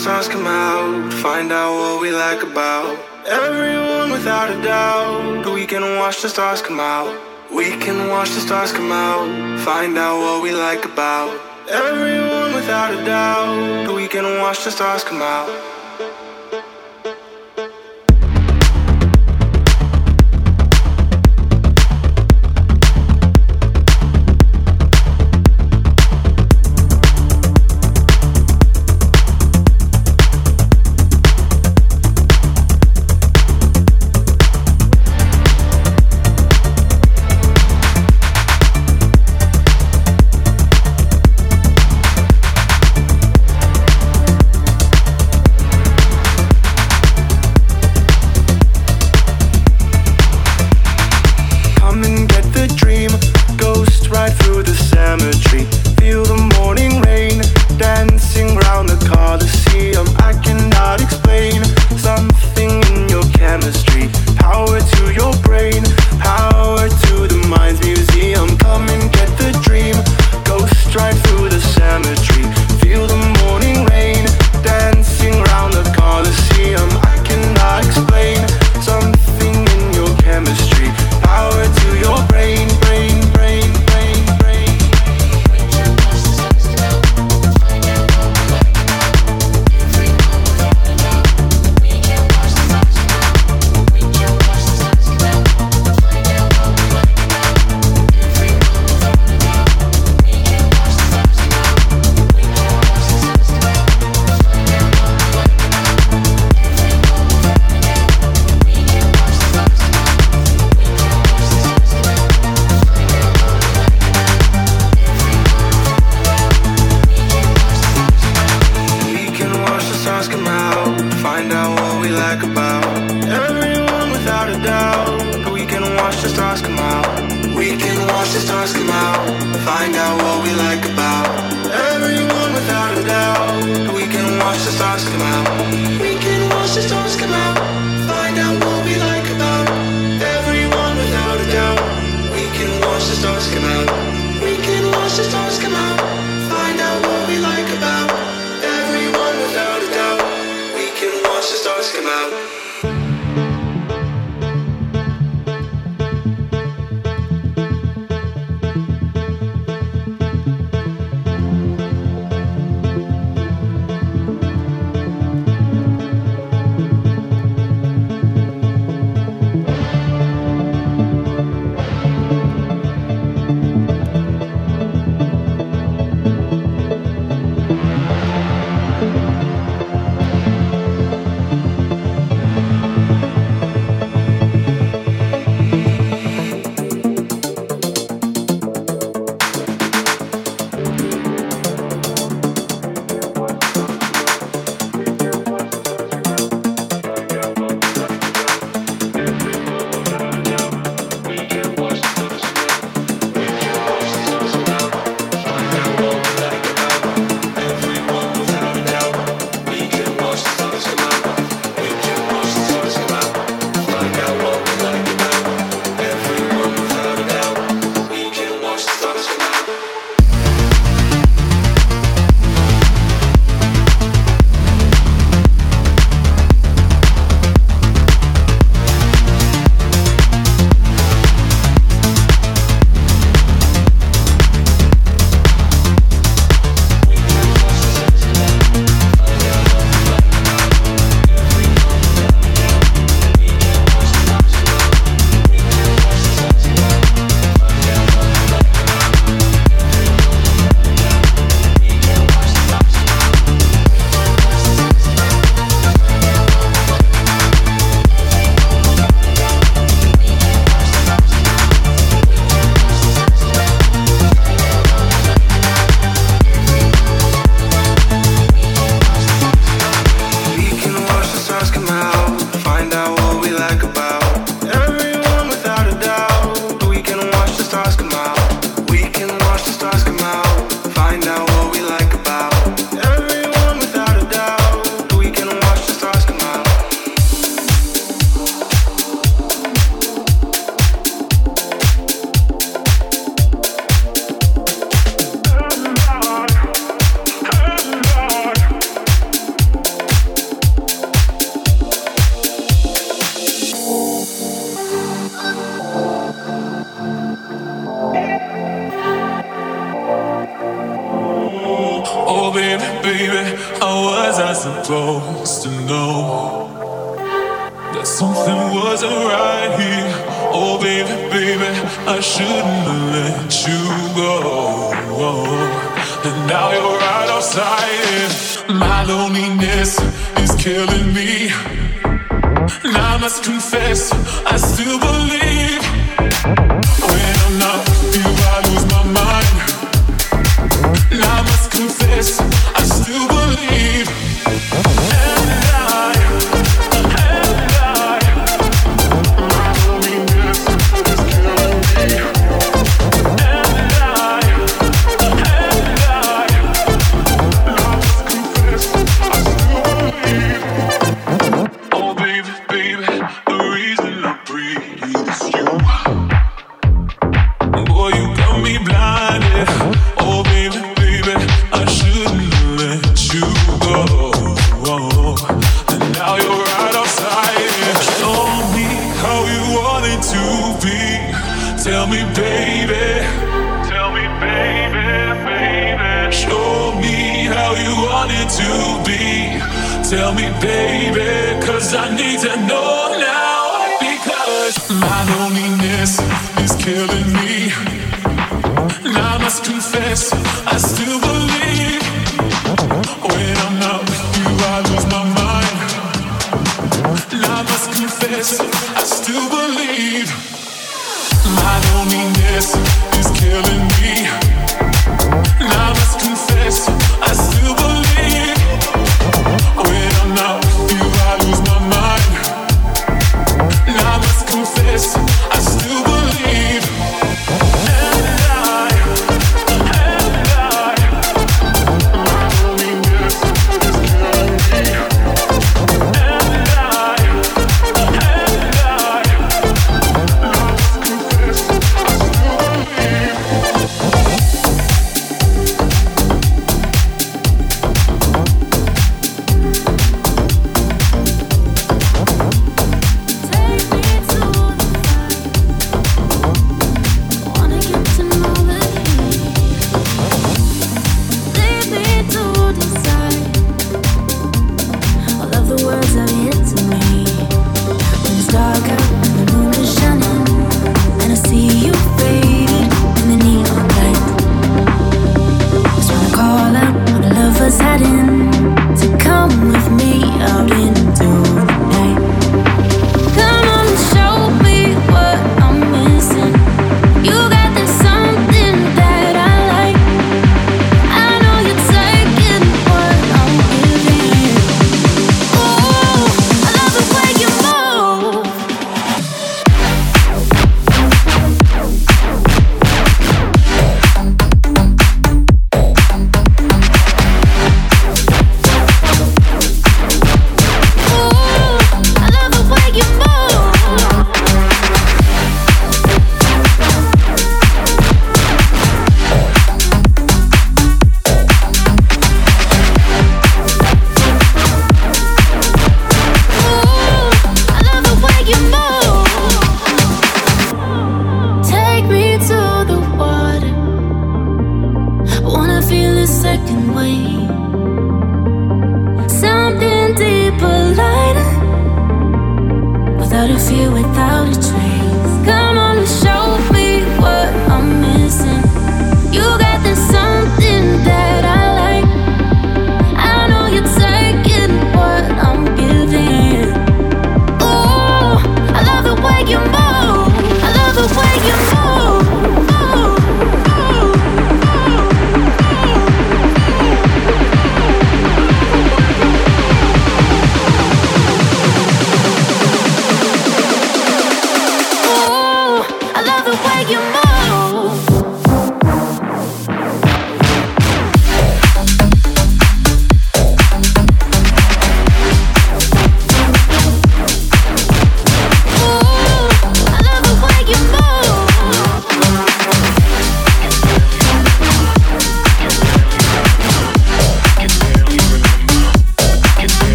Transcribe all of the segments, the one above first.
stars come out, find out what we like about everyone without a doubt. We can watch the stars come out. We can watch the stars come out, find out what we like about everyone without a doubt. We can watch the stars come out. back about everyone without a doubt. We can watch the stars come out. We can watch the stars come out. Find out what we like about everyone without a doubt. We can watch the stars come out. We can watch the stars come out. Find out what we like about everyone without a doubt. We can watch the stars come out.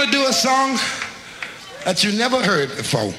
Gonna do a song that you never heard before.